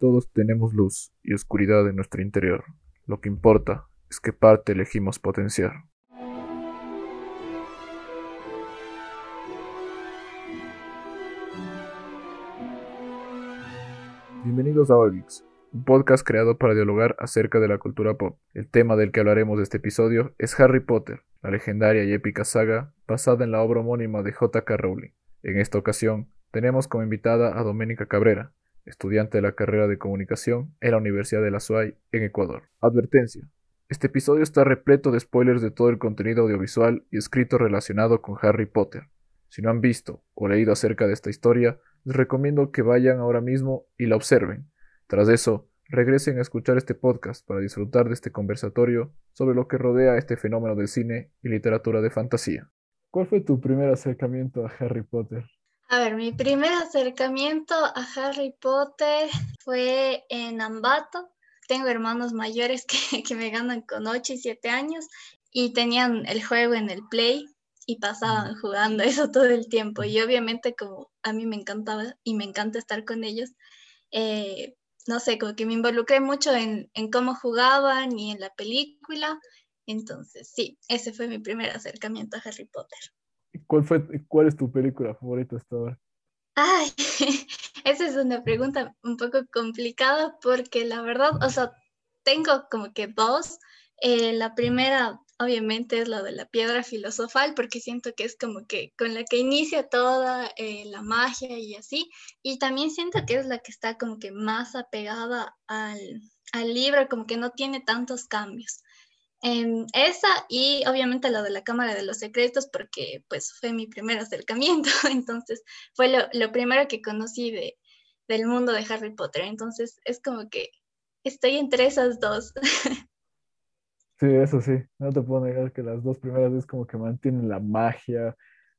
Todos tenemos luz y oscuridad en nuestro interior. Lo que importa es qué parte elegimos potenciar. Bienvenidos a Olix, un podcast creado para dialogar acerca de la cultura pop. El tema del que hablaremos de este episodio es Harry Potter, la legendaria y épica saga basada en la obra homónima de J.K. Rowling. En esta ocasión, tenemos como invitada a Doménica Cabrera, estudiante de la carrera de comunicación en la Universidad de la SUAY en Ecuador. Advertencia. Este episodio está repleto de spoilers de todo el contenido audiovisual y escrito relacionado con Harry Potter. Si no han visto o leído acerca de esta historia, les recomiendo que vayan ahora mismo y la observen. Tras eso, regresen a escuchar este podcast para disfrutar de este conversatorio sobre lo que rodea este fenómeno del cine y literatura de fantasía. ¿Cuál fue tu primer acercamiento a Harry Potter? A ver, mi primer acercamiento a Harry Potter fue en Ambato. Tengo hermanos mayores que, que me ganan con 8 y 7 años y tenían el juego en el Play y pasaban jugando eso todo el tiempo. Y obviamente como a mí me encantaba y me encanta estar con ellos, eh, no sé, como que me involucré mucho en, en, cómo jugaban y en la película. Entonces, sí, ese fue mi primer acercamiento a Harry Potter. ¿Cuál, fue, ¿Cuál es tu película favorita hasta ahora? Ay, esa es una pregunta un poco complicada porque la verdad, o sea, tengo como que dos. Eh, la primera, obviamente, es la de la piedra filosofal porque siento que es como que con la que inicia toda eh, la magia y así. Y también siento que es la que está como que más apegada al, al libro, como que no tiene tantos cambios. En esa y obviamente lo de la Cámara de los Secretos porque pues fue mi primer acercamiento, entonces fue lo, lo primero que conocí de, del mundo de Harry Potter, entonces es como que estoy entre esas dos. Sí, eso sí, no te puedo negar que las dos primeras es como que mantienen la magia,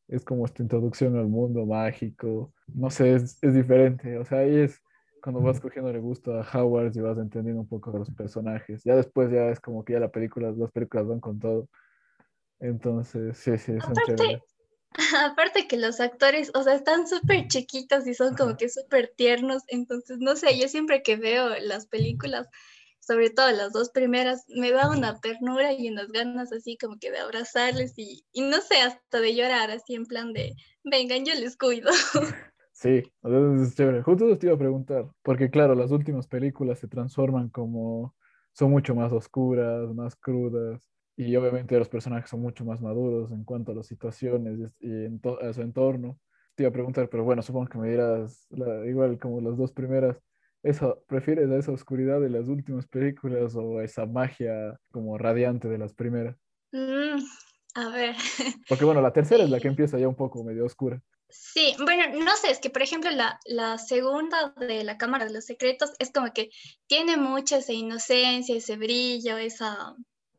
es como esta introducción al mundo mágico, no sé, es, es diferente, o sea, ahí es cuando vas cogiendo el gusto a Howard y vas entendiendo un poco de los personajes. Ya después ya es como que ya la película, las películas van con todo. Entonces, sí, sí, son aparte. Aparte que los actores, o sea, están súper chiquitos y son como que súper tiernos. Entonces, no sé, yo siempre que veo las películas, sobre todo las dos primeras, me da una ternura y unas ganas así como que de abrazarles y, y no sé, hasta de llorar, así en plan de, vengan, yo les cuido. Sí, es chévere. Justo te iba a preguntar, porque claro, las últimas películas se transforman como, son mucho más oscuras, más crudas, y obviamente los personajes son mucho más maduros en cuanto a las situaciones y en a su entorno. Te iba a preguntar, pero bueno, supongo que me dirás, la, igual como las dos primeras, ¿eso, ¿prefieres a esa oscuridad de las últimas películas o a esa magia como radiante de las primeras? Mm, a ver. Porque bueno, la tercera es la que empieza ya un poco medio oscura. Sí, bueno, no sé, es que por ejemplo la, la, segunda de la Cámara de los Secretos es como que tiene mucha esa inocencia, ese brillo, esa,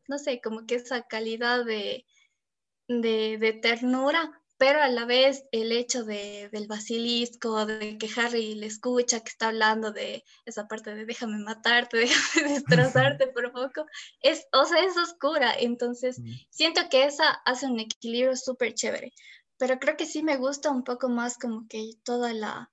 no sé, como que esa calidad de, de, de ternura, pero a la vez el hecho de, del basilisco, de que Harry le escucha, que está hablando de esa parte de déjame matarte, déjame destrozarte por poco, es, o sea, es oscura, entonces siento que esa hace un equilibrio súper chévere pero creo que sí me gusta un poco más como que toda la,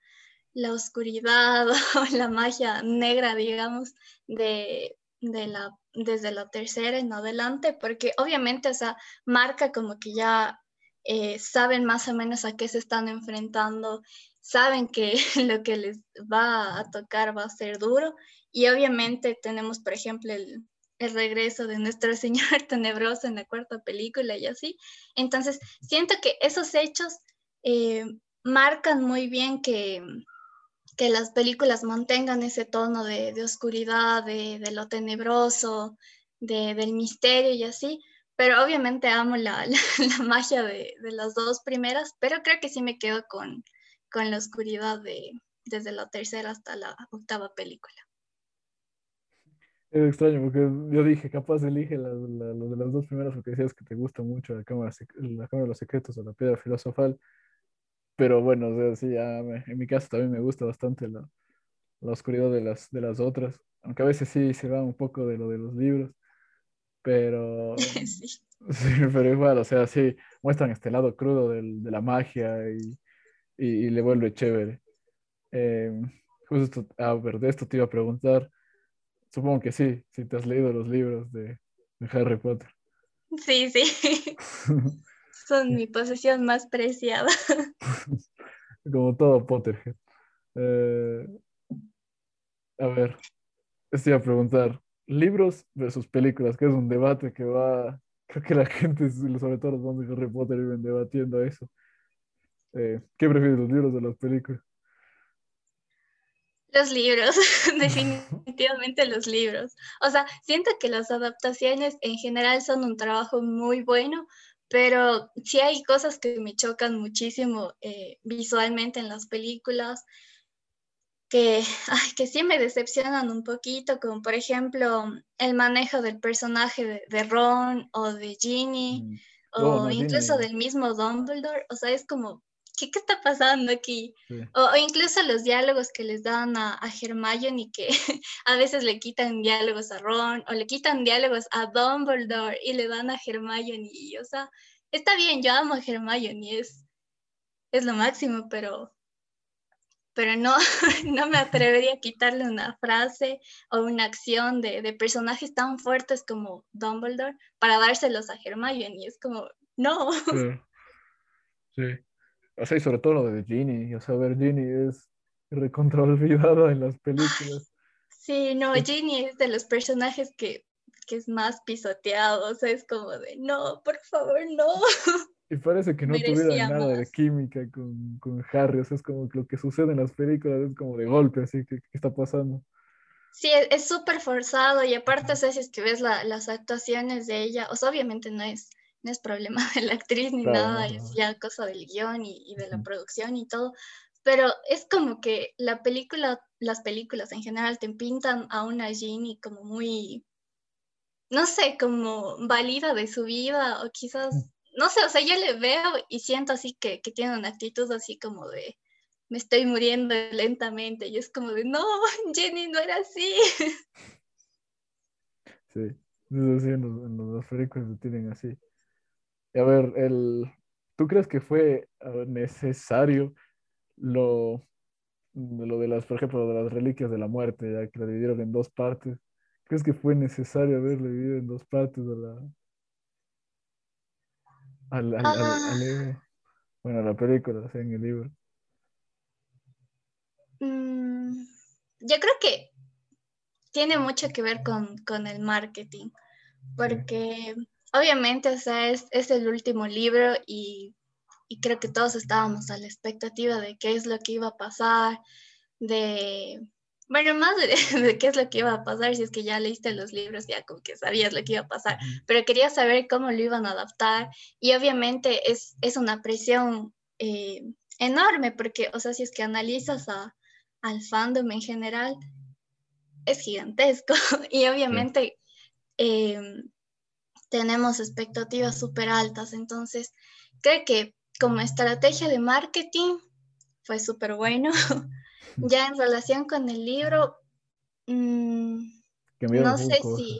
la oscuridad o la magia negra, digamos, de, de la, desde la tercera en adelante, porque obviamente, o marca como que ya eh, saben más o menos a qué se están enfrentando, saben que lo que les va a tocar va a ser duro y obviamente tenemos, por ejemplo, el, el regreso de nuestro Señor tenebroso en la cuarta película y así. Entonces, siento que esos hechos eh, marcan muy bien que, que las películas mantengan ese tono de, de oscuridad, de, lo tenebroso, de, del misterio y así. Pero obviamente amo la, la, la magia de, de, las dos primeras, pero creo que sí me quedo con, con la oscuridad de, desde la tercera hasta la octava película. Es extraño porque yo dije, capaz elige la, la, lo de las dos primeras porque decías que te gusta mucho la cámara, la cámara de los secretos o la piedra filosofal. Pero bueno, o sea, sí, ya me, en mi caso también me gusta bastante la, la oscuridad de las, de las otras. Aunque a veces sí se va un poco de lo de los libros. Pero, Sí. sí, pero igual, o sea, sí, muestran este lado crudo del, de la magia y, y, y le vuelve chévere. Eh, Justo, a ver, de esto te iba a preguntar. Supongo que sí, si te has leído los libros de, de Harry Potter. Sí, sí. Son mi posesión más preciada. Como todo Potterhead. Eh, a ver, iba a preguntar, libros versus películas, que es un debate que va, creo que la gente, sobre todo los fans de Harry Potter, viven debatiendo eso. Eh, ¿Qué prefieres, los libros o las películas? Los libros, definitivamente los libros. O sea, siento que las adaptaciones en general son un trabajo muy bueno, pero sí hay cosas que me chocan muchísimo eh, visualmente en las películas, que, que sí me decepcionan un poquito, como por ejemplo el manejo del personaje de, Ron o de Ginny, mm. o incluso del mismo Dumbledore. O sea, es como, ¿qué, está pasando aquí? O, incluso los diálogos que les dan a, a Hermione que a veces le quitan diálogos a Ron o le quitan diálogos a Dumbledore y le dan a Hermione. Y, o sea, está bien, yo amo a Hermione, es, es lo máximo, pero, pero no, no me atrevería a quitarle una frase o una acción de, de personajes tan fuertes como Dumbledore para dárselos a Hermione. Es como, no. Sí. O sea, y sobre todo lo de Ginny. O sea, ver, Ginny es recontra olvidada en las películas. Sí, no, Ginny es de los personajes que, que es más pisoteado. O sea, es como de, no, por favor, no. Y parece que no tuviera nada de química con, con, Harry. O sea, es como que lo que sucede en las películas es como de golpe, así que, ¿qué está pasando? Sí, es súper forzado. Y aparte, o sea, si es que ves la, las actuaciones de ella, o sea, obviamente no es no es problema de la actriz ni nada, es ya cosa del guion y, de la producción y todo, pero es como que la película, las películas en general te pintan a una Ginny como muy, no sé, como válida de su vida o quizás, no sé, o sea, yo le veo y siento así que, que tiene una actitud así como de, me estoy muriendo lentamente y es como de, no, Jenny no era así. Sí, sí en, los, en las películas lo tienen así. A ver, el, ¿tú crees que fue necesario lo, lo de las, por ejemplo, de las reliquias de la muerte, ya que la dividieron en dos partes? ¿Crees que fue necesario haberlo dividido en dos partes a la, al, al, ah. Bueno, la película, o sea, en el libro. Mm, yo creo que tiene mucho que ver con, con el marketing, porque obviamente, o sea, es, es el último libro y, y, creo que todos estábamos a la expectativa de qué es lo que iba a pasar, de, bueno, más de, qué es lo que iba a pasar, si es que ya leíste los libros, ya como que sabías lo que iba a pasar, pero quería saber cómo lo iban a adaptar y obviamente es, es una presión eh, enorme porque, o sea, si es que analizas a, al fandom en general, es gigantesco y obviamente... Eh, tenemos expectativas súper altas. Entonces, creo que como estrategia de marketing fue súper bueno. ya en relación con el libro, mm, no sé si...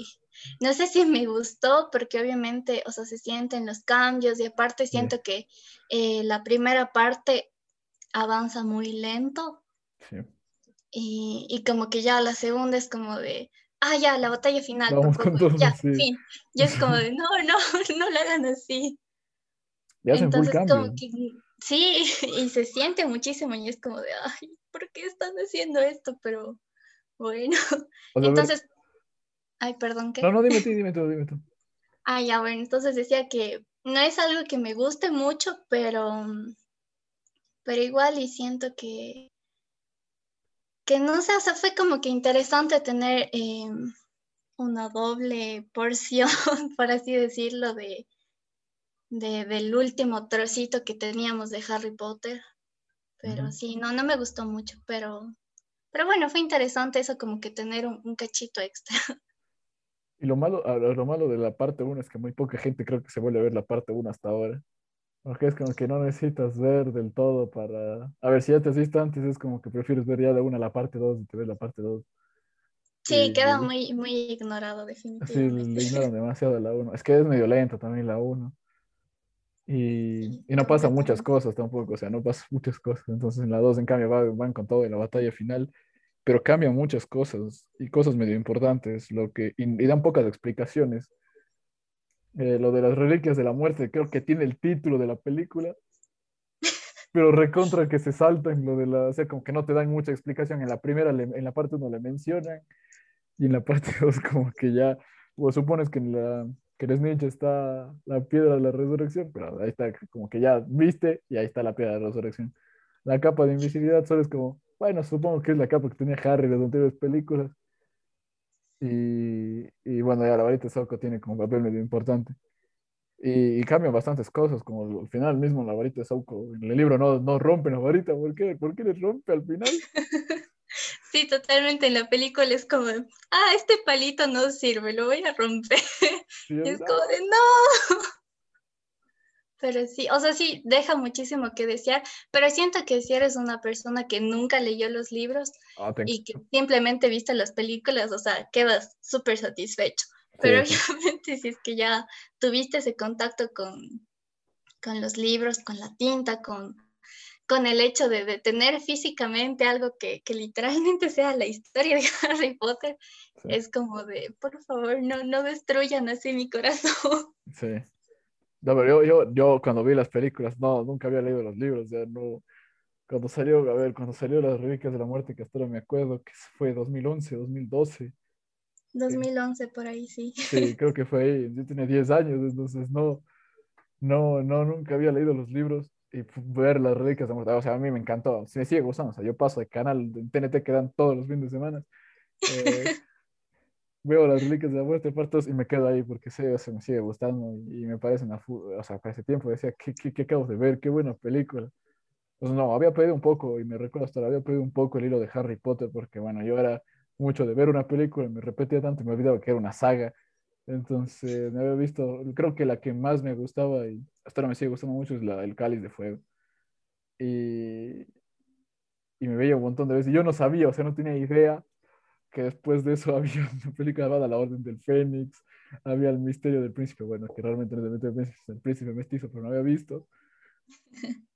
No sé si me gustó porque obviamente, o sea, se sienten los cambios y aparte siento que eh, la primera parte avanza muy lento y, y, como que ya la segunda es como de, ah, ya, la batalla final. Vamos con ya, fin. Y es como de, no, no, no la hagan así. Ya Entonces, como que, sí, y se siente muchísimo y es como de, ay, ¿por qué están haciendo esto? Pero bueno. entonces, ay, perdón, ¿qué? No, no, dime tú, dime tú, dime tú. Ah, ya, bueno, entonces decía que no es algo que me guste mucho, pero, pero igual y siento que, que no sé, o sea, fue como que interesante tener em, una doble porción, por así decirlo, de, del último trocito que teníamos de Harry Potter. Pero sí, no, no me gustó mucho, pero, pero bueno, fue interesante eso como que tener un, cachito extra. Y lo malo, lo malo de la parte 1 es que muy poca gente creo que se vuelve a ver la parte 1 hasta ahora. Porque es como que no necesitas ver del todo para... A ver, si ya te has visto antes, es como que prefieres ver ya de una la parte 2 y te ves la parte 2. Sí, queda muy, muy ignorado, definitivamente. Sí, le ignoran demasiado la 1. Es que es medio lento también la 1. Y, y, no pasan muchas cosas tampoco, o sea, no pasan muchas cosas. Entonces en la 2, en cambio, van, van con todo en la batalla final. pero cambian muchas cosas y cosas medio importantes, lo que, y, dan pocas explicaciones. Eh, lo de las reliquias de la muerte, creo que tiene el título de la película, pero recontra que se saltan lo de la, o sea, como que no te dan mucha explicación. En la primera, en la parte uno le mencionan, y en la parte dos como que ya, o supones que en la que en Snitch está la piedra de la resurrección, pero ahí está, como que ya viste y ahí está la piedra de la resurrección. La capa de invisibilidad solo es como, bueno, supongo que es la capa que tenía Harry de las anteriores películas. Y, y, bueno, ya la varita de Sauco tiene como papel medio importante. Y, y cambian bastantes cosas, como al final mismo la varita de Sauco, en el libro no, no rompen la varita, ¿por qué? ¿Por qué les rompe al final? Sí, totalmente. En la película es como, ah, este palito no sirve, lo voy a romper. es como de, no. Pero sí, o sea, sí, deja muchísimo que desear, pero siento que si eres una persona que nunca leyó los libros ah, y que simplemente viste las películas, o sea, quedas súper satisfecho. Pero obviamente si es que ya tuviste ese contacto con, con los libros, con la tinta, con, con el hecho de, tener físicamente algo que, literalmente sea la historia de Harry Potter, es como de, por favor, no, no destruyan así mi corazón. Sí. No, pero yo, yo, cuando vi las películas, no, nunca había leído los libros, ya no. Cuando salió, a ver, cuando salió Las Reliquias de la Muerte, que hasta ahora me acuerdo que fue 2011, 2012. 2011, por ahí, sí. Sí, creo que fue ahí. Yo tenía 10 años, entonces no, no, no, nunca había leído los libros y ver las reliquias de muerte, o sea, a mí me encantó, me sigue gustando, o sea, yo paso de canal de TNT que dan todos los fines de semana, eh, veo las reliquias de la muerte partos y me quedo ahí porque sé, o sea, me sigue gustando y, me parece una, o sea, para ese tiempo decía, ¿qué, qué, qué acabo de ver? Qué buena película. Pues no, había perdido un poco, y me recuerdo hasta había perdido un poco el hilo de Harry Potter, porque bueno, yo era mucho de ver una película, y me repetía tanto, y me olvidaba que era una saga, entonces, me había visto, creo que la que más me gustaba y hasta ahora me sigue gustando mucho es la El Cáliz de Fuego. Y, y me veía un montón de veces. Yo no sabía, o sea, no tenía idea que después de eso había una película llamada La Orden del Fénix, había El Misterio del Príncipe, bueno, que realmente no es el Príncipe Mestizo, pero no había visto.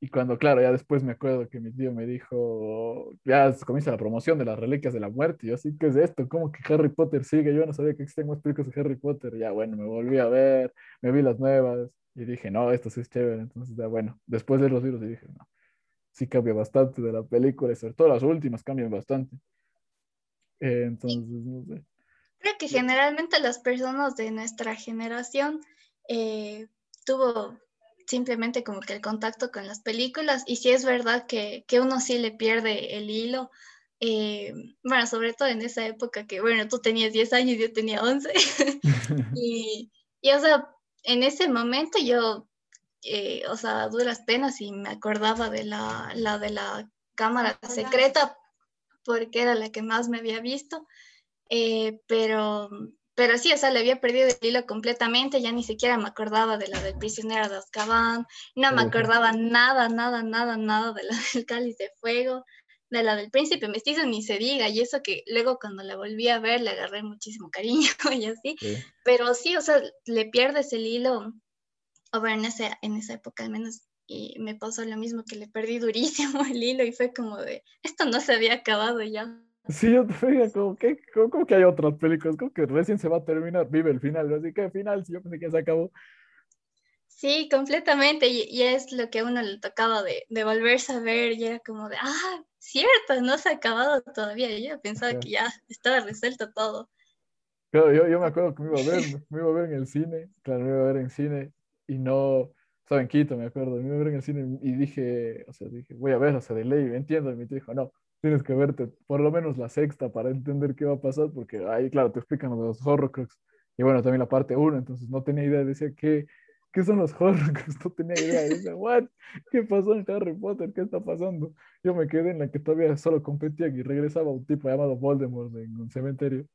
Y cuando, claro, ya después me acuerdo que mi tío me dijo, ya comienza la promoción de las reliquias de la muerte. Y yo, sí, ¿qué es esto? ¿Cómo que Harry Potter sigue? Yo no sabía que existían más películas de Harry Potter. ya, bueno, me volví a ver, me vi las nuevas y dije, no, esto sí es chévere. Entonces, ya, bueno, después de los libros y dije, no, sí cambia bastante de la película, y sobre todo las últimas cambian bastante. Eh, entonces, no sé. Creo que generalmente las personas de nuestra generación eh, tuvo simplemente como que el contacto con las películas y si es verdad que, que uno sí le pierde el hilo. Eh, bueno, sobre todo en esa época que, bueno, tú tenías 10 años y yo tenía 11. y, y, o sea, en ese momento yo, eh, o sea, duras penas y me acordaba de la, la de la cámara secreta porque era la que más me había visto. Eh, pero pero sí, o sea, le había perdido el hilo completamente, ya ni siquiera me acordaba de la del prisionero de Azkaban, no me acordaba nada, nada, nada, nada de la del cáliz de fuego, de la del príncipe mestizo, ni se diga, y eso que luego cuando la volví a ver le agarré muchísimo cariño y así, pero sí, o sea, le pierdes el hilo, o ver, en, ese, en esa época al menos, y me pasó lo mismo que le perdí durísimo el hilo y fue como de, esto no se había acabado ya. Sí, yo te como que, como, que hay otras películas, como que recién se va a terminar, vive el final, así que final, si yo pensé que se acabó. Sí, completamente, y, es lo que a uno le tocaba de, de, volverse a ver, y era como de, ah, cierto, no se ha acabado todavía, yo pensaba que ya estaba resuelto todo. Claro, yo, yo me acuerdo que me iba a ver, me iba a ver en el cine, claro, me iba a ver en cine, y no, estaba en Quito, me acuerdo, me iba a ver en el cine, y dije, o sea, dije, voy a ver, o sea, de ley, entiendo, y me dijo, no, tienes que verte por lo menos la sexta para entender qué va a pasar, porque ahí, claro, te explican los Horrocrux. Y bueno, también la parte 1, entonces no tenía idea, decía, ¿qué, ¿qué son los Horrocrux? No tenía idea. Decía, ¿what? ¿Qué pasó en Harry Potter? ¿Qué está pasando? Yo me quedé en la que todavía solo competían y regresaba un tipo llamado Voldemort en un cementerio.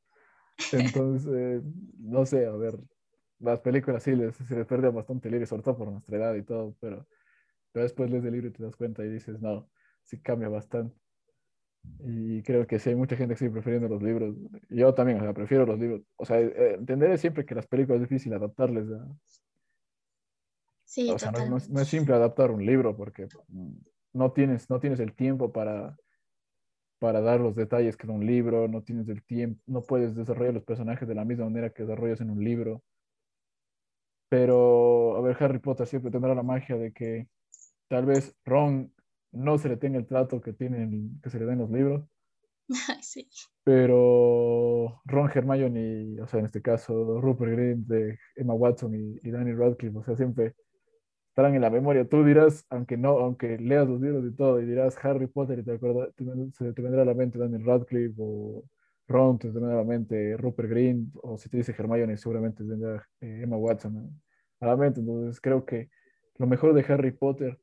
Entonces, no sé, a ver, las películas sí les, se les pierde bastante el libro, sobre todo por nuestra edad y todo, pero, pero después lees el libro y te das cuenta y dices, no, sí cambia bastante. Y creo que sí hay mucha gente que sigue prefiriendo los libros. Yo también, o sea, prefiero los libros. O sea, eh, entenderé siempre que las películas es difícil adaptarles. Sí, o sea, no, es simple adaptar un libro porque no tienes, no tienes el tiempo para, para dar los detalles que en un libro, no tienes el tiempo, no puedes desarrollar los personajes de la misma manera que desarrollas en un libro. Pero, a ver, Harry Potter siempre tendrá la magia de que tal vez Ron no se le tenga el trato que, tienen, que se le den los libros. Sí. Pero Ron Hermione, o sea, en este caso Rupert Grint, de Emma Watson y, y Danny Radcliffe, o sea, siempre estarán en la memoria. Tú dirás, aunque no, aunque leas los libros y todo, y dirás Harry Potter y te acuerdas, se te vendrá a la mente Daniel Radcliffe o Ron, te vendrá a la mente Rupert Green, o si te dice Hermione, seguramente te vendrá eh, Emma Watson a la mente. Entonces creo que lo mejor de Harry Potter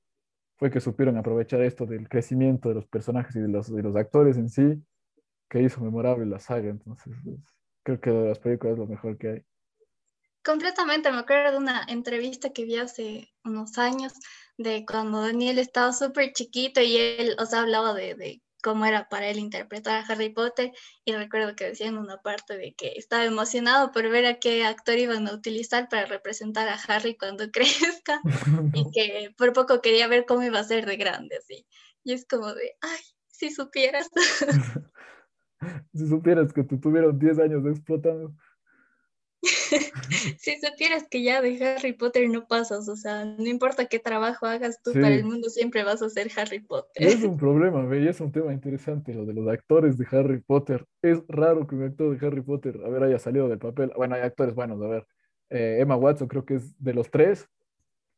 fue que supieron aprovechar esto del crecimiento de los personajes y de los, de los actores en sí, que hizo memorable la saga. Entonces, pues, creo que de las películas es lo mejor que hay. Completamente, me acuerdo de una entrevista que vi hace unos años de cuando Daniel estaba súper chiquito y él, o sea, hablaba de, de, cómo era para él interpretar a Harry Potter y recuerdo que decía en una parte de que estaba emocionado por ver a qué actor iban a utilizar para representar a Harry cuando crezca y que por poco quería ver cómo iba a ser de grande, así. Y es como de, ay, si supieras. si supieras que tú tuvieron 10 años explotando. si supieras que ya de Harry Potter no pasas, o sea, no importa qué trabajo hagas tú para el mundo, siempre vas a ser Harry Potter. es un problema, ve, es un tema interesante lo de los actores de Harry Potter. Es raro que un actor de Harry Potter, a ver, haya salido del papel. Bueno, hay actores buenos, a ver. Eh, Emma Watson creo que es de los tres,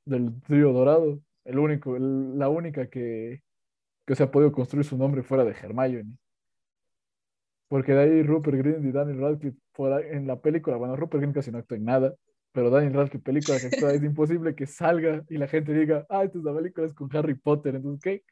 del trío dorado, el único, la única que, que se ha podido construir su nombre fuera de Hermione. Porque de ahí Rupert Grint y Daniel Radcliffe en la película, bueno, Rupert Grint casi no actúa en nada, pero Daniel Radcliffe, película que actúa, es imposible que salga y la gente diga, ah, esta es la película es con Harry Potter, entonces, ¿qué?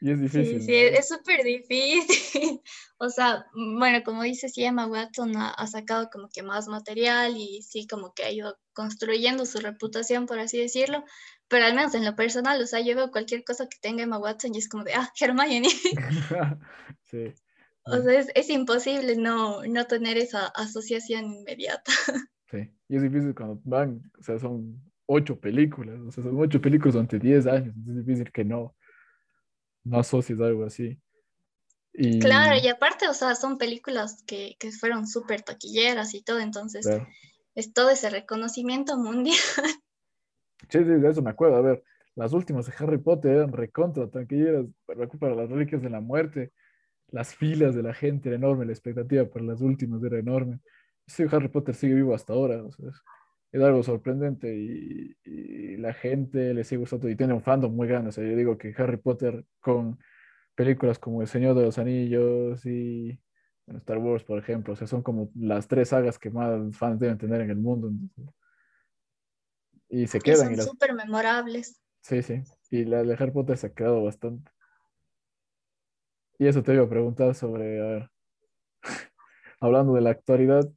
Y es difícil. Sí, sí, es súper difícil. o sea, bueno, como dices, sí, Emma Watson ha, ha, sacado como que más material y sí, como que ha ido construyendo su reputación, por así decirlo, pero al menos en lo personal, o sea, yo veo cualquier cosa que tenga Emma Watson y es como de, ah, Hermione. sí. O sea, es, es imposible no, no, tener esa asociación inmediata. Sí, y es difícil cuando van, o sea, son ocho películas, o sea, son ocho películas durante diez años, es difícil que no, no asocies algo así. Y... Claro, y aparte, o sea, son películas que, que fueron súper taquilleras y todo, entonces es todo ese reconocimiento mundial. Sí, sí, de eso me acuerdo. A ver, las últimas de Harry Potter eran recontra tranquilas para las reliquias de la muerte. Las filas de la gente era enorme, la expectativa para las últimas era enorme. Sí, Harry Potter sigue vivo hasta ahora, o sea, es, algo sorprendente y, la gente le sigue gustando y tiene un fandom muy grande. O sea, yo digo que Harry Potter con películas como El Señor de los Anillos y Star Wars, por ejemplo, o sea, son como las tres sagas que más fans deben tener en el mundo. Y se quedan. Y son súper memorables. Sí, sí. Y la de Harry Potter se ha quedado bastante. Y eso te iba a preguntar sobre, a ver, hablando de la actualidad,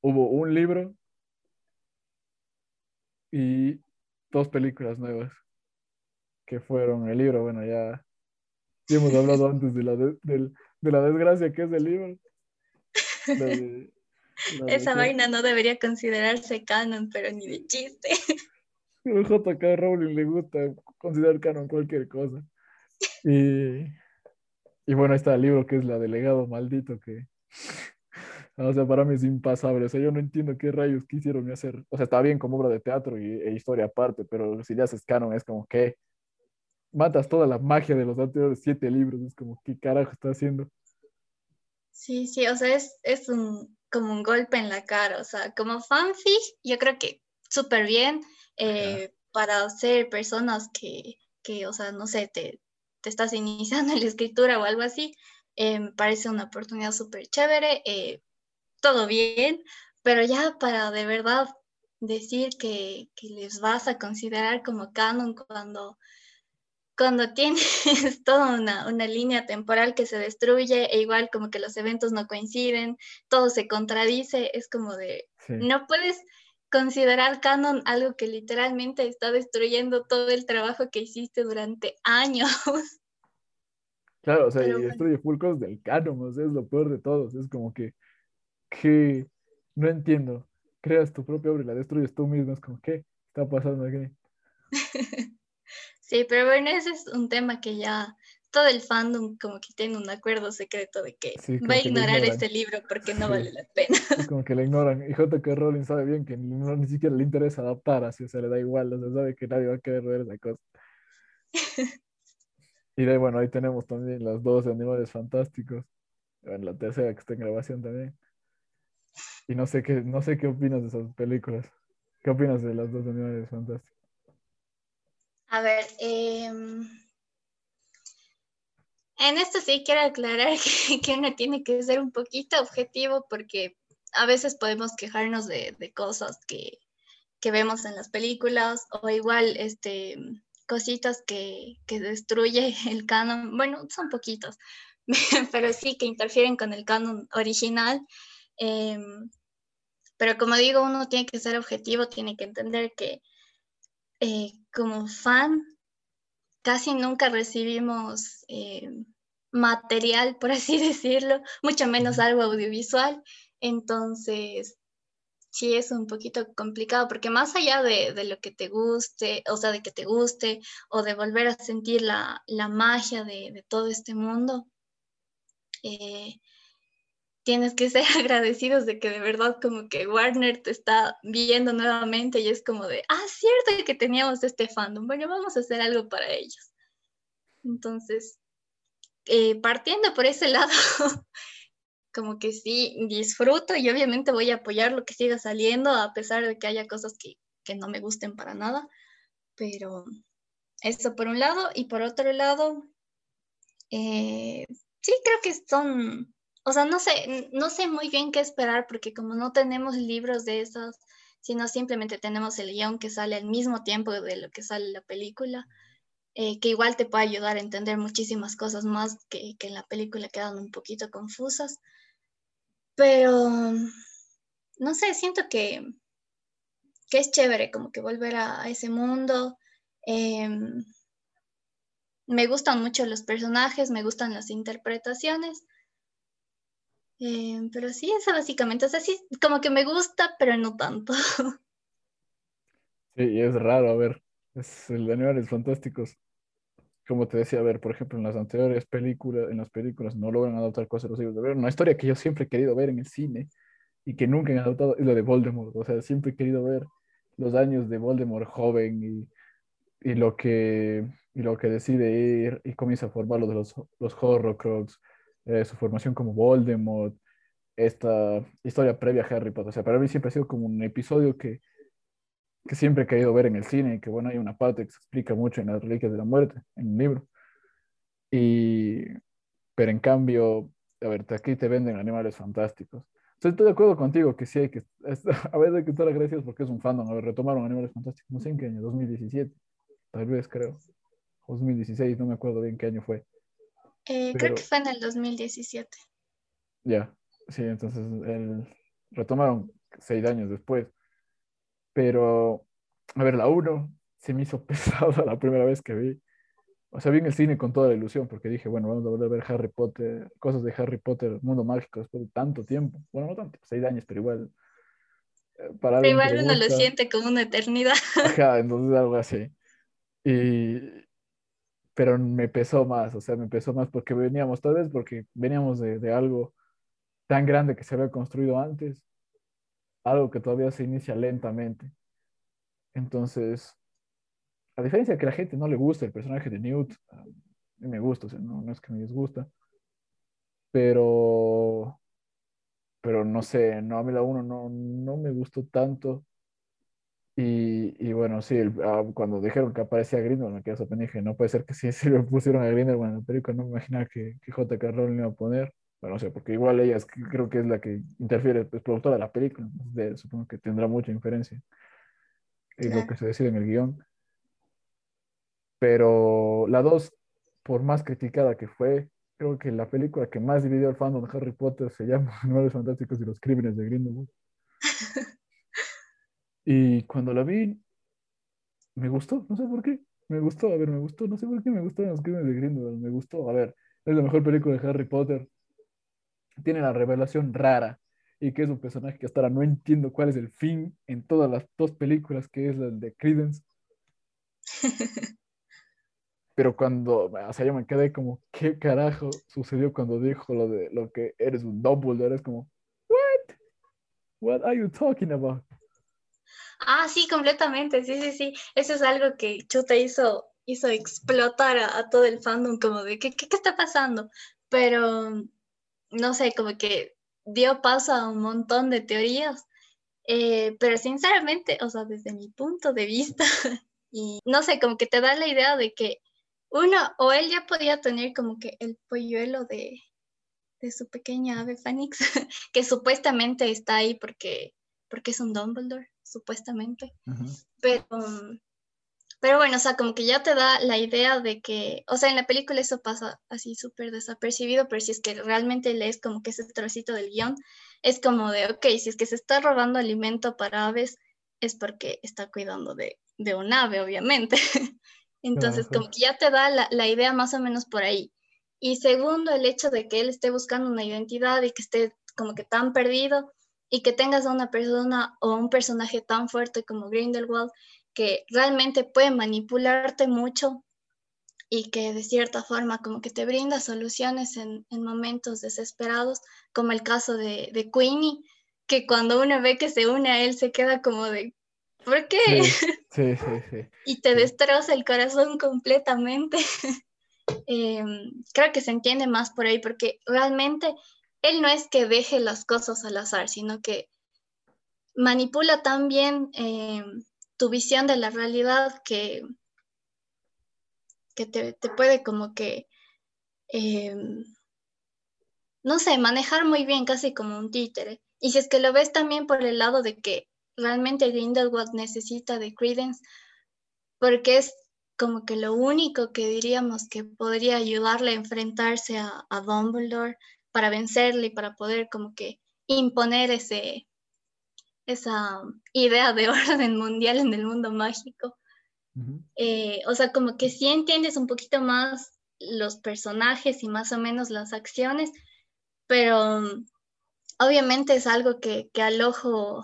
hubo un libro y dos películas nuevas que fueron el libro, bueno, ya, hemos hablado antes de la, de, la desgracia que es el libro. Esa vaina no debería considerarse canon, pero ni de chiste. A JK Rowling le gusta considerar canon cualquier cosa. Y, y bueno, está el libro que es La Delegado Maldito, que, o sea, para mí es impasable. O sea, yo no entiendo qué rayos quisieron hacer. O sea, está bien como obra de teatro y, e historia aparte, pero si ya haces canon es como que matas toda la magia de los anteriores siete libros. Es como, ¿qué carajo está haciendo? Sí, sí, o sea, es, es un, como un golpe en la cara. O sea, como fanfic, yo creo que súper bien eh, para ser personas que, que, o sea, no sé, te, te estás iniciando en la escritura o algo así. Eh, me parece una oportunidad súper chévere, eh, todo bien, pero ya para de verdad decir que, que, les vas a considerar como canon cuando cuando tienes toda una, una, línea temporal que se destruye e igual como que los eventos no coinciden, todo se contradice, es como de, no puedes considerar canon algo que literalmente está destruyendo todo el trabajo que hiciste durante años. Claro, o sea, y destruye full cosas del canon, o sea, es lo peor de todos, es como que, que, no entiendo, creas tu propia obra y la destruyes tú mismo, es como, ¿qué está pasando aquí? Sí, pero bueno, ese es un tema que ya todo el fandom como que tiene un acuerdo secreto de que va a ignorar este libro porque no vale la pena. como que le ignoran. Y J.K. Rowling sabe bien que no, ni siquiera le interesa adaptar así, o sea, le da igual, o sea, sabe que nadie va a querer ver esa cosa. y de ahí, bueno, ahí tenemos también las dos animales fantásticos. Bueno, la tercera que está en grabación también. Y no sé qué, no sé qué opinas de esas películas. ¿Qué opinas de las dos animales fantásticos? A ver, eh, en esto sí quiero aclarar que, uno tiene que ser un poquito objetivo porque a veces podemos quejarnos de, cosas que, vemos en las películas o igual este, cositas que, destruye el canon. Bueno, son poquitos, pero sí que interfieren con el canon original. Em, pero como digo, uno tiene que ser objetivo, tiene que entender que eh, como fan casi nunca recibimos eh, material, por así decirlo, mucho menos algo audiovisual. Entonces, sí es un poquito complicado, porque más allá de, lo que te guste, o sea, de que te guste, o de volver a sentir la, magia de, todo este mundo, eh, tienes que ser agradecidos de que de verdad como que Warner te está viendo nuevamente y es como de, ah, cierto que teníamos este fandom, bueno, vamos a hacer algo para ellos. Entonces, eh, partiendo por ese lado, como que sí, disfruto y obviamente voy a apoyar lo que siga saliendo, a pesar de que haya cosas que, no me gusten para nada, pero eso por un lado, y por otro lado, eh, sí creo que son o sea, no sé, no sé muy bien qué esperar porque como no tenemos libros de esos, sino simplemente tenemos el guion que sale al mismo tiempo de lo que sale la película, eh, que igual te puede ayudar a entender muchísimas cosas más que, en la película quedan un poquito confusas. Pero, no sé, siento que, que es chévere como que volver a, ese mundo. Em, me gustan mucho los personajes, me gustan las interpretaciones. Eh, pero sí, eso básicamente. O sea, sí, como que me gusta, pero no tanto. Sí, es raro, a ver, es el de Animales Fantásticos. Como te decía, a ver, por ejemplo, en las anteriores películas, en las películas no logran adaptar cosas los hijos de ver. Una historia que yo siempre he querido ver en el cine y que nunca han adaptado es la de Voldemort. O sea, siempre he querido ver los años de Voldemort joven y, y lo que y lo que decide ir y comienza a formar lo de los, los Horrocrux eh, su formación como Voldemort, esta historia previa a Harry Potter. O sea, para mí siempre ha sido como un episodio que, que siempre he querido ver en el cine que, bueno, hay una parte que se explica mucho en las Reliquias de la Muerte, en el libro. Y, pero en cambio, a ver, aquí te venden animales fantásticos. estoy de acuerdo contigo que sí hay que, a veces hay que estar agradecidos porque es un fandom. A ver, retomaron animales fantásticos, no sé en qué año, 2017, tal vez creo, 2016, no me acuerdo bien qué año fue. Eh, creo que fue en el 2017. Ya, sí, entonces el, retomaron seis años después. Pero, a ver, la 1 se me hizo pesada la primera vez que vi. O sea, vi en el cine con toda la ilusión porque dije, bueno, vamos a volver a ver Harry Potter, cosas de Harry Potter, mundo mágico después de tanto tiempo. Bueno, no tanto, seis años, pero igual. Eh, para igual uno lo siente como una eternidad. Ajá, entonces algo así. Y, pero me pesó más, o sea, me pesó más porque veníamos, tal vez porque veníamos de, algo tan grande que se había construido antes, algo que todavía se inicia lentamente. Entonces, a diferencia de que a la gente no le gusta el personaje de Newt, a mí me gusta, o sea, no, es que me disgusta, pero, pero no sé, no, a mí la uno no, no me gustó tanto y, bueno, sí, ah, cuando dijeron que aparecía Grindelwald, me quedé sorprendido. Dije, no puede ser que sí, sí lo pusieron a Grindelwald en la película. No me imaginaba que, que J.K. Rowling iba a poner. Bueno, no sé, porque igual ella creo que es la que interfiere, es productora de la película. supongo que tendrá mucha inferencia en lo que se decide en el guion. Pero la 2, por más criticada que fue, creo que la película que más dividió al fandom de Harry Potter se llama Nuevos Fantásticos y los Crímenes de Grindelwald. Y cuando la vi, me gustó, no sé por qué. Me gustó, a ver, me gustó, no sé por qué me gustaron los crímenes de Grindelwald, me gustó. A ver, es la mejor película de Harry Potter. Tiene la revelación rara y que es un personaje que hasta ahora no entiendo cuál es el fin en todas las dos películas, que es la de Credence. pero cuando, o sea, yo me quedé como, ¿qué carajo sucedió cuando dijo lo de lo que eres un Dumbledore? Es como, ¿what? ¿What are you talking about? Ah, sí, completamente, sí, sí, sí. Eso es algo que Chuta hizo, hizo explotar a, todo el fandom, como de, ¿qué, qué, qué está pasando? Pero, no sé, como que dio paso a un montón de teorías. Eh, pero sinceramente, o sea, desde mi punto de vista, y no sé, como que te da la idea de que uno, o él ya podía tener como que el polluelo de, de su pequeña ave Fénix, que supuestamente está ahí porque, porque es un Dumbledore, supuestamente. Pero, pero bueno, o sea, como que ya te da la idea de que, o sea, en la película eso pasa así súper desapercibido, pero si es que realmente lees como que ese trocito del guion, es como de, ok, si es que se está robando alimento para aves, es porque está cuidando de, de un ave, obviamente. Entonces, como que ya te da la, la, idea más o menos por ahí. Y segundo, el hecho de que él esté buscando una identidad y que esté como que tan perdido y que tengas a una persona o un personaje tan fuerte como Grindelwald que realmente puede manipularte mucho y que de cierta forma como que te brinda soluciones en, en momentos desesperados, como el caso de, de, Queenie, que cuando uno ve que se une a él se queda como de, ¿por qué? Sí, sí, sí. y te destroza el corazón completamente. eh, creo que se entiende más por ahí, porque realmente él no es que deje las cosas al azar, sino que manipula tan bien eh, tu visión de la realidad que, que te, te puede como que, eh, no sé, manejar muy bien, casi como un títere. Y si es que lo ves también por el lado de que realmente Grindelwald necesita de Credence, porque es como que lo único que diríamos que podría ayudarle a enfrentarse a, a Dumbledore para vencerle y para poder como que imponer ese, esa idea de orden mundial en el mundo mágico. eh, o sea, como que sí entiendes un poquito más los personajes y más o menos las acciones, pero obviamente es algo que, que al ojo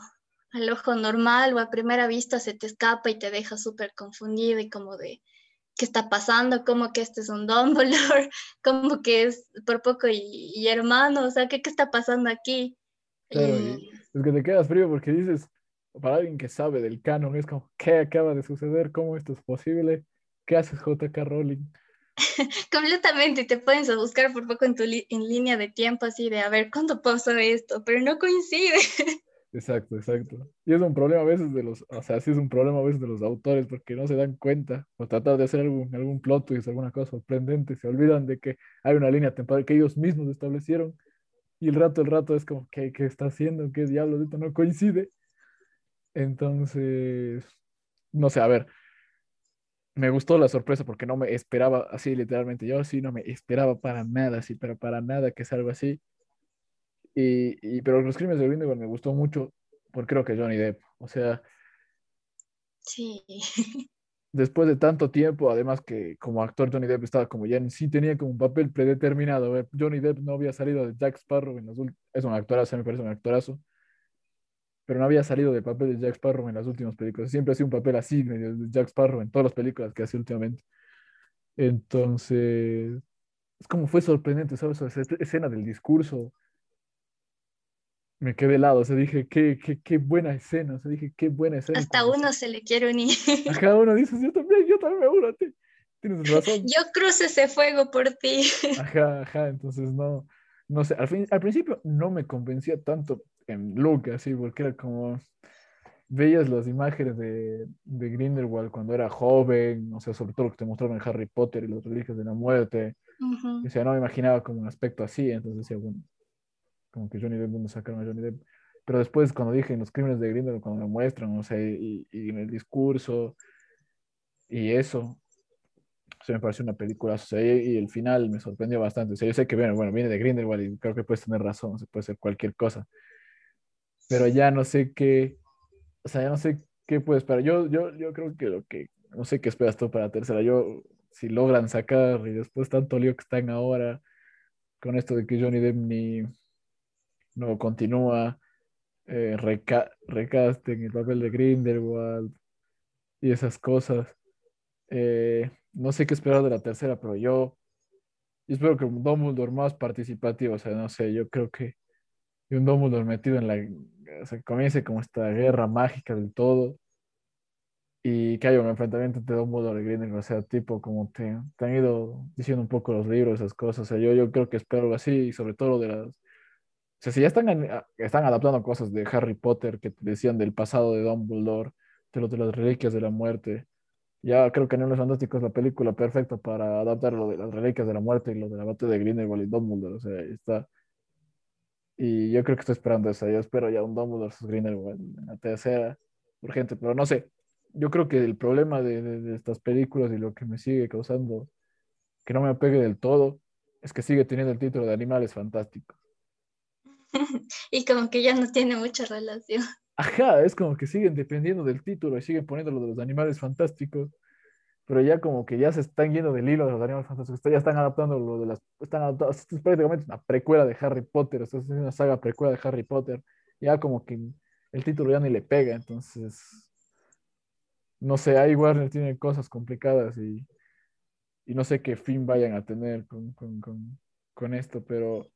al ojo normal o a primera vista se te escapa y te deja súper confundido y como de qué está pasando, como que este es un Dumbledore, como que es por poco y, y hermano, o sea, ¿qué, ¿qué, está pasando aquí? Claro, y... es que te quedas frío porque dices, para alguien que sabe del canon, es como, ¿qué acaba de suceder? ¿Cómo esto es posible? ¿Qué haces JK Rowling? Completamente, te puedes buscar por poco en tu en línea de tiempo así de a ver cuándo pasó esto, pero no coincide. Exacto, exacto. Y es un problema a veces de los, o sea, sí es un problema a veces de los autores porque no se dan cuenta o tratar de hacer algún, algún plot twist, alguna cosa sorprendente, se olvidan de que hay una línea temporal que ellos mismos establecieron y el rato, el rato es como, ¿qué, qué está haciendo? ¿Qué diablos? Esto no coincide. Entonces, no sé, a ver, me gustó la sorpresa porque no me esperaba así literalmente, yo sí no me esperaba para nada, así, pero para nada que es algo así. Y, y, pero los crímenes de Grindelwald me gustó mucho porque creo que Johnny Depp, o sea, sí. después de tanto tiempo, además que como actor Johnny Depp estaba como ya en sí tenía como un papel predeterminado, ver, Johnny Depp no había salido de Jack Sparrow en los es un actorazo, me parece un actorazo, pero no había salido del papel de Jack Sparrow en las últimas películas, siempre ha sido un papel así de Jack Sparrow en todas las películas que hace últimamente. Entonces, es como fue sorprendente, ¿sabes? Esa escena del discurso me quedé helado, o sea, dije, qué, qué, qué buena escena, o sea, dije, qué buena escena. Hasta uno se le quiere unir. A cada uno dices, yo también, yo también me uno a ti. Tienes razón. Yo cruzo ese fuego por ti. Ajá, ajá, entonces no, no sé, al, fin, al principio no me convencía tanto en Luke, así, porque era como, veías las imágenes de, de Grindelwald cuando era joven, o sea, sobre todo lo que te mostraron en Harry Potter y los religios de la muerte. Uh -huh. O sea, no me imaginaba como un aspecto así, entonces decía, bueno, como que Johnny Depp, ¿dónde sacaron a Johnny Depp? Pero después, cuando dije en los crímenes de Grindelwald, cuando lo muestran, o sea, y, y, en el discurso, y eso, se me pareció una película, o sea, y, el final me sorprendió bastante. O sea, yo sé que, bueno, bueno, viene de Grindelwald y creo que puedes tener razón, o sea, puede ser cualquier cosa. Pero ya no sé qué, o sea, ya no sé qué puede esperar. Yo, yo, yo creo que lo que, no sé qué esperas tú para la tercera. Yo, si logran sacar y después tanto lío que están ahora con esto de que Johnny Depp ni no continúa, eh, reca recast en el papel de Grindelwald y esas cosas. Eh, no sé qué esperar de la tercera, pero yo, espero que un Dumbledore más participativo, o sea, no sé, yo creo que un Dumbledore metido en la, o sea, comience como esta guerra mágica del todo y que haya un enfrentamiento entre Dumbledore y Grindelwald, o sea, tipo como te, te, han ido diciendo un poco los libros, esas cosas, o sea, yo, yo creo que espero algo así, y sobre todo de las, o sea, si ya están, están adaptando cosas de Harry Potter que decían del pasado de Dumbledore, de lo de las reliquias de la muerte, ya creo que Animales Fantásticos es la película perfecta para adaptar lo de las reliquias de la muerte y lo de la batalla de Grindelwald y Dumbledore, o sea, está. Y yo creo que estoy esperando eso, yo espero ya un Dumbledore vs. Grindelwald en la tercera, urgente, pero no sé, yo creo que el problema de, de, estas películas y lo que me sigue causando que no me apegue del todo es que sigue teniendo el título de Animales Fantásticos. y como que ya no tiene mucha relación. Ajá, es como que siguen dependiendo del título y siguen poniendo lo de los animales fantásticos, pero ya como que ya se están yendo del hilo de los animales fantásticos, ya están adaptando lo de las, están adaptando, es prácticamente una precuela de Harry Potter, es una saga precuela de Harry Potter, ya como que el título ya ni le pega, entonces no sé, ahí Warner tiene cosas complicadas y, y no sé qué fin vayan a tener con, con, con, con, esto, pero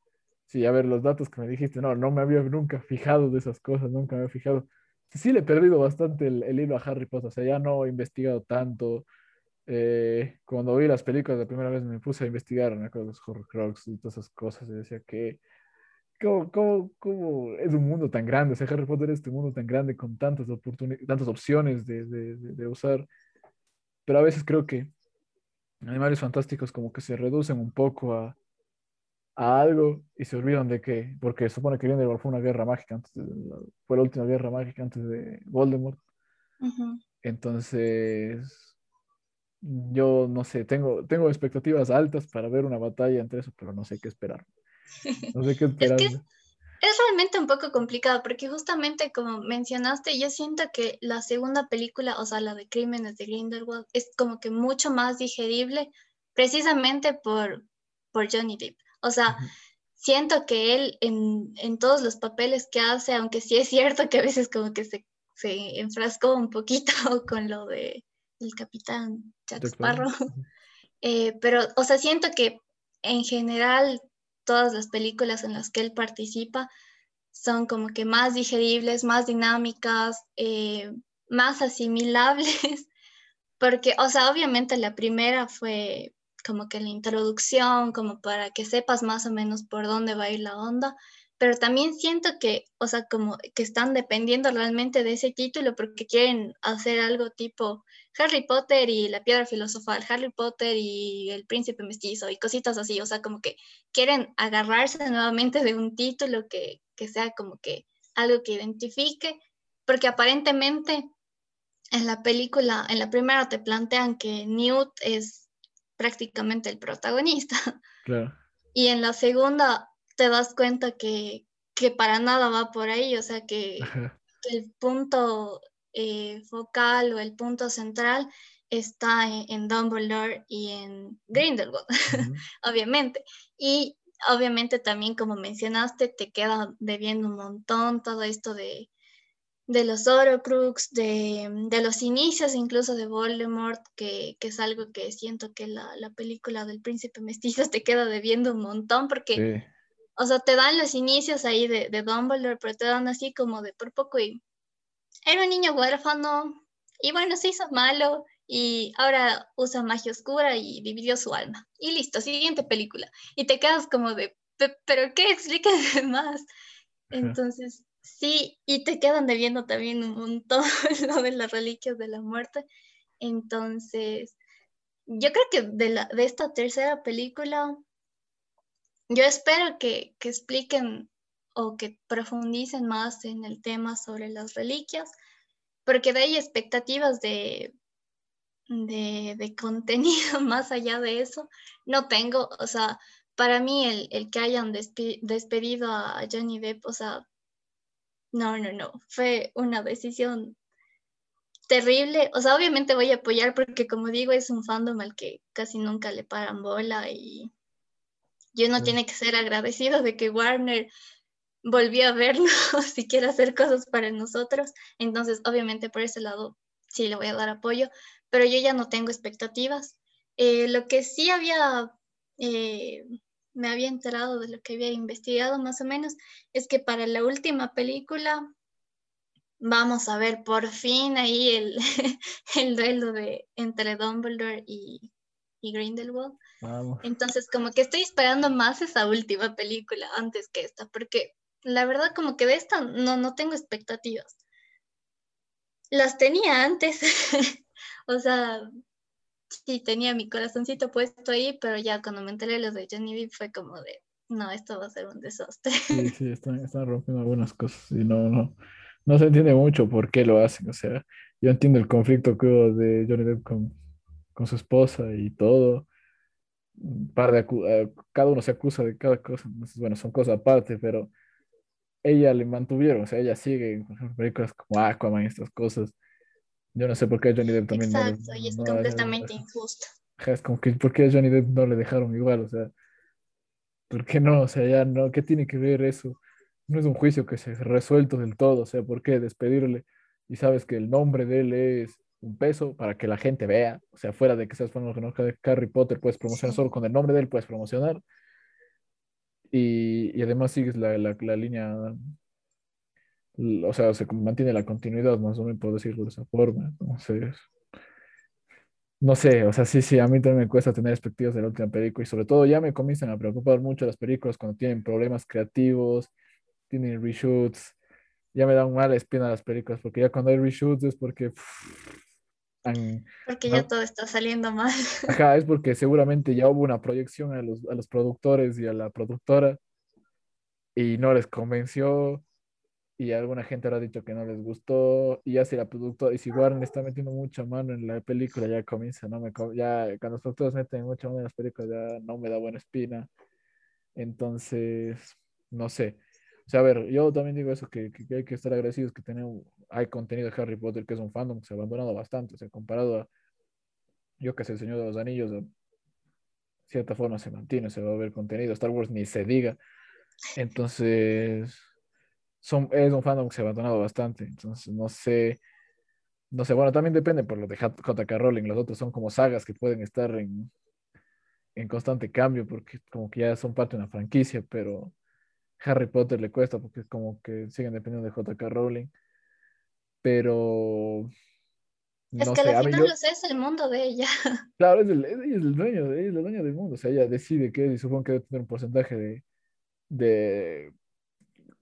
sí, a ver, los datos que me dijiste, no, no me había nunca fijado de esas cosas, nunca me había fijado. Sí, le he perdido bastante el, el hilo a Harry Potter, o sea, ya no he investigado tanto. Eh, cuando vi las películas la primera vez me puse a investigar, me acuerdo, los Horrocrux y todas esas cosas, y decía que ¿Cómo, cómo, cómo, es un mundo tan grande? O sea, Harry Potter es este mundo tan grande con tantas, tantas opciones de, de, de, usar. Pero a veces creo que Animales Fantásticos como que se reducen un poco a, a algo y se olvidan de que, porque supone que Grindelwald fue una guerra mágica antes de, fue la última guerra mágica antes de Voldemort. Entonces, yo no sé, tengo, tengo expectativas altas para ver una batalla entre eso, pero no sé qué esperar. No sé qué esperar. Es, que es, realmente un poco complicado porque justamente como mencionaste, yo siento que la segunda película, o sea, la de Crímenes de Grindelwald, es como que mucho más digerible precisamente por, por Johnny Depp. O sea, siento que él en, en, todos los papeles que hace, aunque sí es cierto que a veces como que se, se enfrascó un poquito con lo de el capitán Jack Sparrow, eh, pero, o sea, siento que en general todas las películas en las que él participa son como que más digeribles, más dinámicas, eh, más asimilables, porque, o sea, obviamente la primera fue como que la introducción, como para que sepas más o menos por dónde va a ir la onda, pero también siento que, o sea, como que están dependiendo realmente de ese título porque quieren hacer algo tipo Harry Potter y la piedra filosofal, Harry Potter y el príncipe mestizo y cositas así, o sea, como que quieren agarrarse nuevamente de un título que, que sea como que algo que identifique, porque aparentemente en la película, en la primera te plantean que Newt es prácticamente el protagonista. Claro. Y en la segunda te das cuenta que, que para nada va por ahí, o sea, que, que el punto eh, focal o el punto central está en, Dumbledore y en Grindelwald, obviamente. Y obviamente también, como mencionaste, te queda debiendo un montón todo esto de, de los Horcrux, de, de, los inicios incluso de Voldemort, que, que es algo que siento que la, la, película del príncipe mestizo te queda debiendo un montón, porque o sea, te dan los inicios ahí de, de Dumbledore, pero te dan así como de por poco y era un niño huérfano y bueno, se hizo malo y ahora usa magia oscura y dividió su alma. Y listo, siguiente película. Y te quedas como de, pero ¿qué explícame más? Entonces, sí, y te quedan debiendo también un montón lo de las reliquias de la muerte. Entonces, yo creo que de, la, de esta tercera película yo espero que, expliquen o que profundicen más en el tema sobre las reliquias, porque de ahí expectativas de, de, contenido más allá de eso no tengo. O sea, para mí el, el que hayan despedido a Johnny Depp, o sea, no, no, no, fue una decisión terrible. O sea, obviamente voy a apoyar porque como digo, es un fandom al que casi nunca le paran bola y y uno tiene que ser agradecido de que Warner volvió a vernos si quiere hacer cosas para nosotros. Entonces, obviamente por ese lado sí le voy a dar apoyo, pero yo ya no tengo expectativas. Eh, lo que sí había, me había enterado de lo que había investigado más o menos, es que para la última película vamos a ver por fin ahí el, el duelo de, entre Dumbledore y, y Grindelwald. Entonces, como que estoy esperando más esa última película antes que esta, porque la verdad como que de esta no, no tengo expectativas. Las tenía antes, o sea, sí tenía mi corazoncito puesto ahí, pero ya cuando me enteré los de Johnny Depp fue como de, no, esto va a ser un desastre. Sí, sí, están, están rompiendo algunas cosas y no, no, no se entiende mucho por qué lo hacen. O sea, yo entiendo el conflicto que hubo de Johnny Depp con, con su esposa y todo. Par de eh, cada uno se acusa de cada cosa. Entonces, bueno, son cosas aparte, pero ella le mantuvieron. O sea, ella sigue en películas como Aquaman estas cosas. Yo no sé por qué a Johnny Depp también Exacto, no y es completamente injusto. Es como que, ¿por qué a Johnny Depp no le dejaron igual? O sea, ¿por qué no? O sea, ya no, ¿qué tiene que ver eso? no es un juicio que se resuelto del todo, o sea, ¿por qué despedirle? Y sabes que el nombre de él es un peso para que la gente vea, o sea, fuera de que seas fan de Harry Potter, puedes promocionar solo con el nombre de él, puedes promocionar. Y, y además sigues la, la, la, línea, o sea, se mantiene la continuidad, más o menos, puedo decirlo de esa forma. Entonces, no sé, o sea, sí, sí, a mí también me cuesta tener expectativas de la última película y sobre todo ya me comienzan a preocupar mucho las películas cuando tienen problemas creativos tienen reshoots. Ya me da un mala espina las películas, porque ya cuando hay reshoots es porque... porque ya todo está saliendo mal. Ajá, es porque seguramente ya hubo una proyección a los, a los productores y a la productora y no les convenció y alguna gente habrá dicho que no les gustó y ya si la productora y si Warner está metiendo mucha mano en la película ya comienza no me ya cuando los productores meten mucha mano en las películas ya no me da buena espina. Entonces no sé. O sea, a ver, yo también digo eso, que, que, hay que estar agradecidos que tenemos, hay contenido de Harry Potter que es un fandom que se ha abandonado bastante, o sea, comparado a, yo que sé, El Señor de los Anillos, de cierta forma se mantiene, se va a ver contenido, Star Wars ni se diga, entonces, son, es un fandom que se ha abandonado bastante, entonces no sé, no sé, bueno, también depende por lo de J.K. Rowling, los otros son como sagas que pueden estar en, en constante cambio porque como que ya son parte de una franquicia, pero Harry Potter le cuesta porque es como que siguen dependiendo de J.K. Rowling. Pero. es que al final es el mundo de ella. Claro, es el, es el dueño, es el dueño del mundo. O sea, ella decide qué y supongo que debe tener un porcentaje de, de.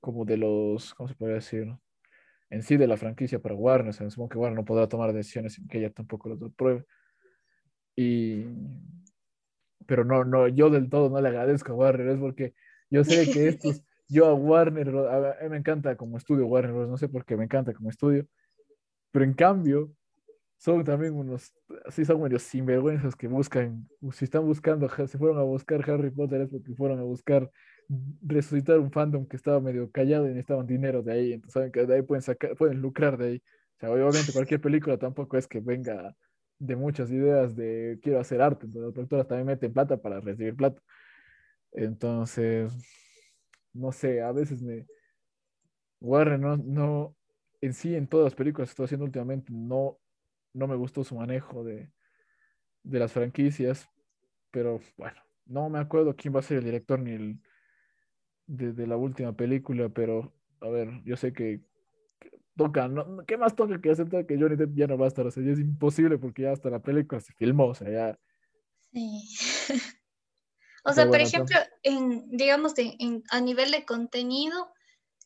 Como de los. ¿Cómo se podría decir? En sí de la franquicia para Warner. O sea, supongo que Warner no podrá tomar decisiones sin que ella tampoco las apruebe. Y. Pero no, no, yo del todo no le agradezco a Warner, es porque yo sé que estos, yo a Warner, a, mí me encanta como estudio Warner, no sé por qué me encanta como estudio, pero en cambio son también unos, así son medio sinvergüenzas que buscan, si están buscando, si fueron a buscar Harry Potter es porque fueron a buscar resucitar un fandom que estaba medio callado y necesitaban dinero de ahí, entonces saben que de ahí pueden sacar, pueden lucrar de ahí. O sea, obviamente cualquier película tampoco es que venga de muchas ideas de quiero hacer arte, entonces las productoras también meten plata para recibir plata. Entonces, no sé, a veces me... Warren no, no, en sí, en todas las películas que estoy haciendo últimamente, no, no me gustó su manejo de, de las franquicias, pero bueno, no me acuerdo quién va a ser el director ni el de, la última película, pero a ver, yo sé que, toca, ¿no? ¿qué más toca que aceptar que Johnny Depp ya no va a estar? O sea, ya es imposible porque ya hasta la película se filmó, o sea, ya... Sí. O sea, por ejemplo, en, digamos, a nivel de contenido,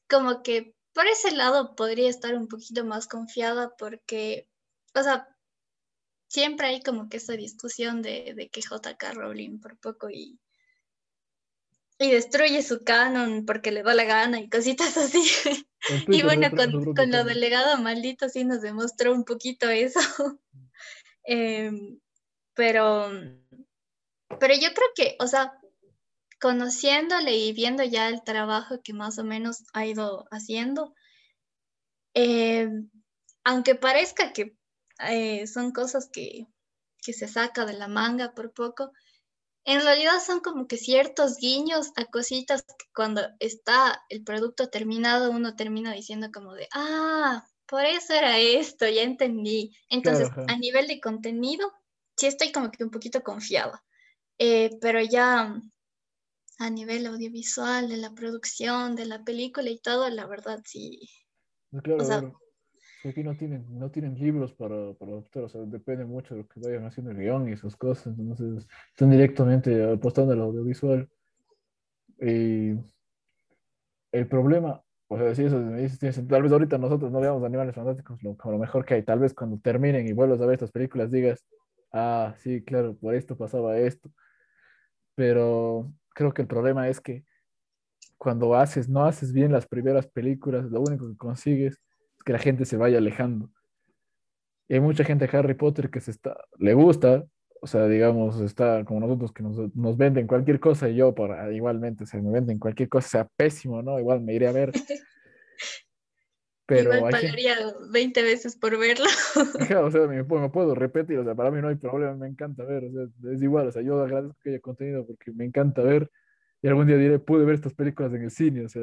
como que por ese lado podría estar un poquito más confiada porque, o sea, siempre hay como que esa discusión de, de que JK Rowling por poco y, y destruye su canon porque le da la gana y cositas así. y bueno, con, con lo delegado maldito sí nos demostró un poquito eso. Em, pero pero yo creo que, o sea, conociéndole y viendo ya el trabajo que más o menos ha ido haciendo, eh, aunque parezca que eh, son cosas que, que se saca de la manga por poco, en realidad son como que ciertos guiños a cositas que cuando está el producto terminado uno termina diciendo como de, ah, por eso era esto, ya entendí. Entonces, a nivel de contenido, sí estoy como que un poquito confiada. Eh, pero ya a nivel audiovisual, de la producción, de la película y todo, la verdad sí. Claro, aquí no tienen, no tienen libros para, para adoptar, o sea, depende mucho de lo que vayan haciendo el guion y esas cosas, entonces están directamente apostando al audiovisual. Y el problema, o sea, si eso me dices, tal vez ahorita nosotros no veamos Animales Fantásticos como lo mejor que hay, tal vez cuando terminen y vuelvas a ver estas películas digas, ah, sí, claro, por esto pasaba esto, pero creo que el problema es que cuando haces, no haces bien las primeras películas, lo único que consigues es que la gente se vaya alejando. Y hay mucha gente de Harry Potter que se está, le gusta, o sea, digamos, está como nosotros que nos, nos venden cualquier cosa y yo para igualmente, o sea, me venden cualquier cosa, sea pésimo, ¿no? Igual me iré a ver. Pero Igual pagaría 20 veces por verlo. o sea, me, me, puedo repetir, o sea, para mí no hay problema, me encanta ver, o sea, es igual, o sea, yo agradezco que haya contenido porque me encanta ver y algún día diré, pude ver estas películas en el cine, o sea,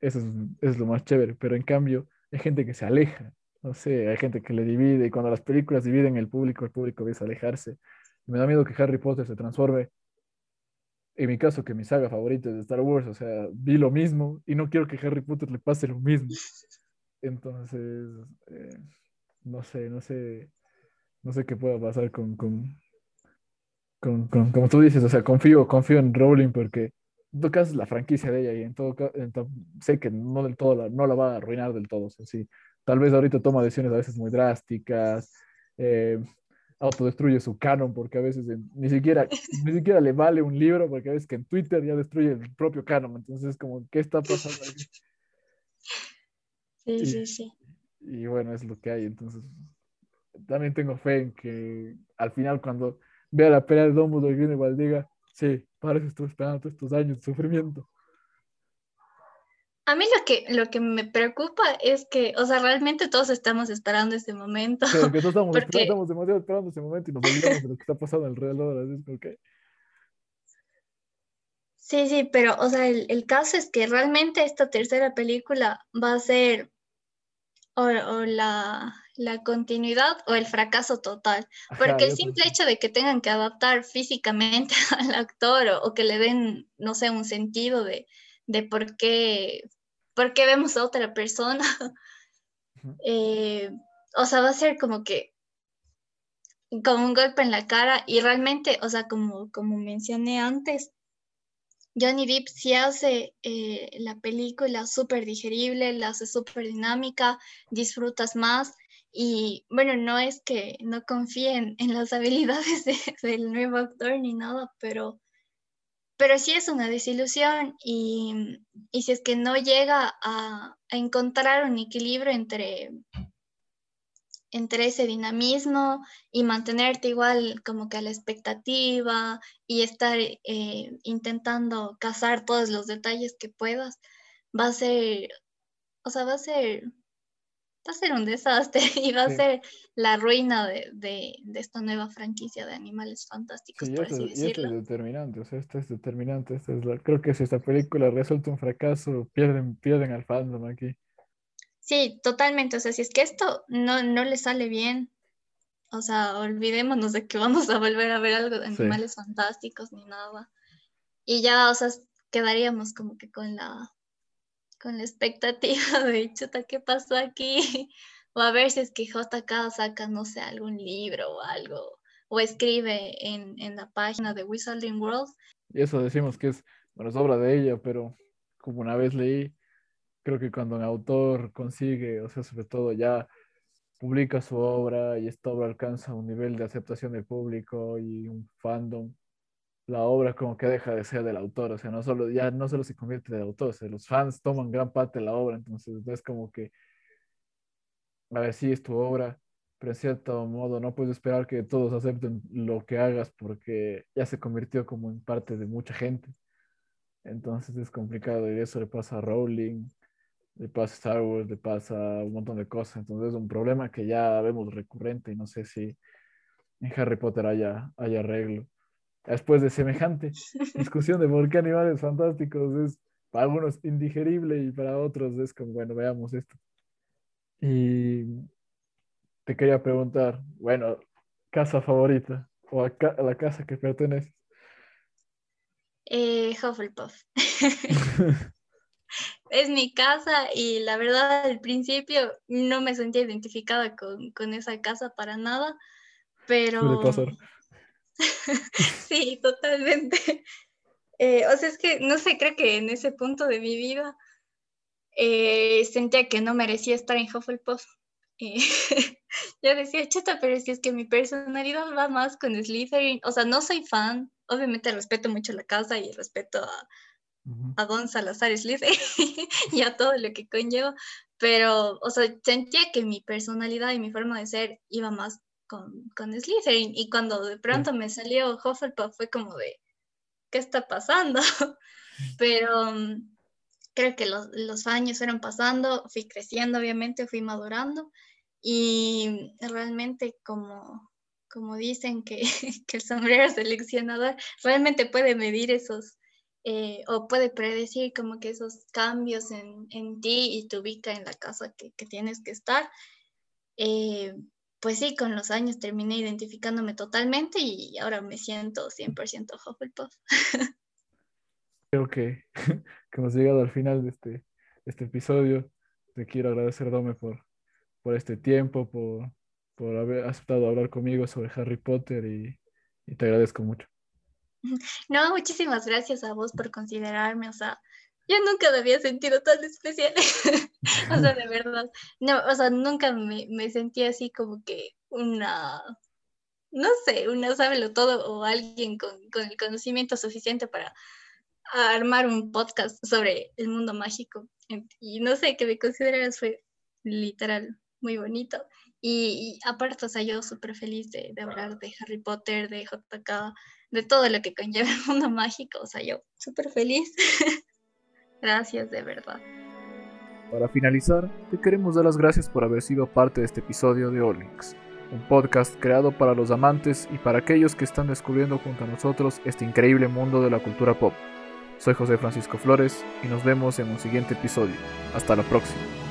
eso es, es lo más chévere, pero en cambio hay gente que se aleja, no sé, hay gente que le divide y cuando las películas dividen el público, el público empieza a alejarse. me da miedo que Harry Potter se transforme en mi caso, que mi saga favorita es de Star Wars, o sea, vi lo mismo y no quiero que Harry Potter le pase lo mismo. Entonces, eh, no sé, no sé, no sé qué pueda pasar con, con, con, como tú dices, o sea, confío, confío en Rowling porque todo caso es la franquicia de ella y en todo caso, sé que no del todo, la, no la va a arruinar del todo, o sea, sí, tal vez ahorita toma decisiones a veces muy drásticas, eh, autodestruye su canon porque a veces ni siquiera ni siquiera le vale un libro porque a veces que en Twitter ya destruye el propio canon entonces como qué está pasando aquí Sí, sí, sí. Y bueno, es lo que hay. Entonces, también tengo fe en que al final, cuando vea la pelea de Dumbledore y Grindelwald, diga, sí, para eso estuve esperando estos años de sufrimiento. A mí lo que, lo que me preocupa es que, o sea, realmente todos estamos esperando ese momento. Sí, que todos estamos, estamos demasiado esperando ese momento y nos olvidamos de lo que está pasando alrededor. Así es que... Sí, sí, pero, o sea, el, el, caso es que realmente esta tercera película va a ser o, la, la, continuidad o el fracaso total. Porque el simple hecho de que tengan que adaptar físicamente al actor o, que le den, no sé, un sentido de, de por, qué, por qué vemos a otra persona, eh, o sea, va a ser como que como un golpe en la cara y realmente, o sea, como, como mencioné antes, Johnny Depp sí hace eh, la película súper digerible, la hace súper dinámica, disfrutas más y bueno, no es que no confíen en las habilidades del nuevo actor ni nada, pero, pero sí es una desilusión y, y si es que no llega a, encontrar un equilibrio entre entre ese dinamismo y mantenerte igual como que a la expectativa y estar eh, intentando cazar todos los detalles que puedas, va a ser, o sea, va a ser, va a ser un desastre y va a ser la ruina de, de, esta nueva franquicia de animales fantásticos, por así decirlo. Y esto es determinante, o sea, esto es determinante. Esto es creo que si esta película resulta un fracaso, pierden, pierden al fandom aquí. Sí, totalmente. O sea, si es que esto no, no le sale bien, o sea, olvidémonos de que vamos a volver a ver algo de animales fantásticos ni nada. Y ya, o sea, quedaríamos como que con la, con la expectativa de, chuta, ¿qué pasó aquí? O a ver si es que JK saca, no sé, algún libro o algo, o escribe en, en la página de Wizarding World. Y eso decimos que es, bueno, es obra de ella, pero como una vez leí, creo que cuando un autor consigue, o sea, sobre todo ya publica su obra y esta obra alcanza un nivel de aceptación del público y un fandom, la obra como que deja de ser del autor, o sea, no solo, ya no solo se convierte en autor, o sea, los fans toman gran parte de la obra, entonces es como que, a ver, sí es tu obra, pero en cierto modo no puedes esperar que todos acepten lo que hagas porque ya se convirtió como en parte de mucha gente. Entonces es complicado y eso le pasa a Rowling, le pasa Star Wars, le pasa un montón de cosas. Entonces es un problema que ya vemos recurrente y no sé si en Harry Potter haya, haya arreglo. Después de semejante discusión de por qué animales fantásticos es para algunos indigerible y para otros es como, bueno, veamos esto. Y te quería preguntar, bueno, casa favorita, o a, la casa que perteneces? Eh, Hufflepuff. es mi casa y la verdad al principio no me sentía identificada con, esa casa para nada, pero... sí, totalmente. Eh, o sea, es que, no sé, creo que en ese punto de mi vida eh, sentía que no merecía estar en Hufflepuff. Eh, yo decía, chata, pero si es que mi personalidad va más con Slytherin. O sea, no soy fan. Obviamente respeto mucho la casa y respeto a, a Don Salazar Slytherin y a todo lo que conlleva. Pero, o sea, sentía que mi personalidad y mi forma de ser iba más con, con Slytherin. Y cuando de pronto me salió Hufflepuff fue como de, ¿qué está pasando? Pero mm, creo que los, los, años fueron pasando, fui creciendo, obviamente, fui madurando y realmente como, como dicen que, que el sombrero seleccionador realmente puede medir esos eh, o puede predecir como que esos cambios en, en, ti y te ubica en la casa que, que tienes que estar. Eh, pues sí, con los años terminé identificándome totalmente y ahora me siento 100% Hufflepuff. Creo que, que, hemos llegado al final de este, este episodio. Te quiero agradecer, Dome, por, por este tiempo, por, por haber aceptado hablar conmigo sobre Harry Potter y, y te agradezco mucho. No, muchísimas gracias a vos por considerarme, o sea, yo nunca me había sentido tan especial. o sea, de verdad. No, o sea, nunca me, me sentí así como que una, no sé, una sábelo todo o alguien con, con el conocimiento suficiente para armar un podcast sobre el mundo mágico. Y no sé, que me consideras fue literal muy bonito. Y, aparte, o sea, yo súper feliz de, de, hablar de Harry Potter, de JK, de todo lo que conlleva el mundo mágico. O sea, yo súper feliz. Gracias de verdad. Para finalizar, te queremos dar las gracias por haber sido parte de este episodio de Orlinks, un podcast creado para los amantes y para aquellos que están descubriendo junto a nosotros este increíble mundo de la cultura pop. Soy José Francisco Flores y nos vemos en un siguiente episodio. Hasta la próxima.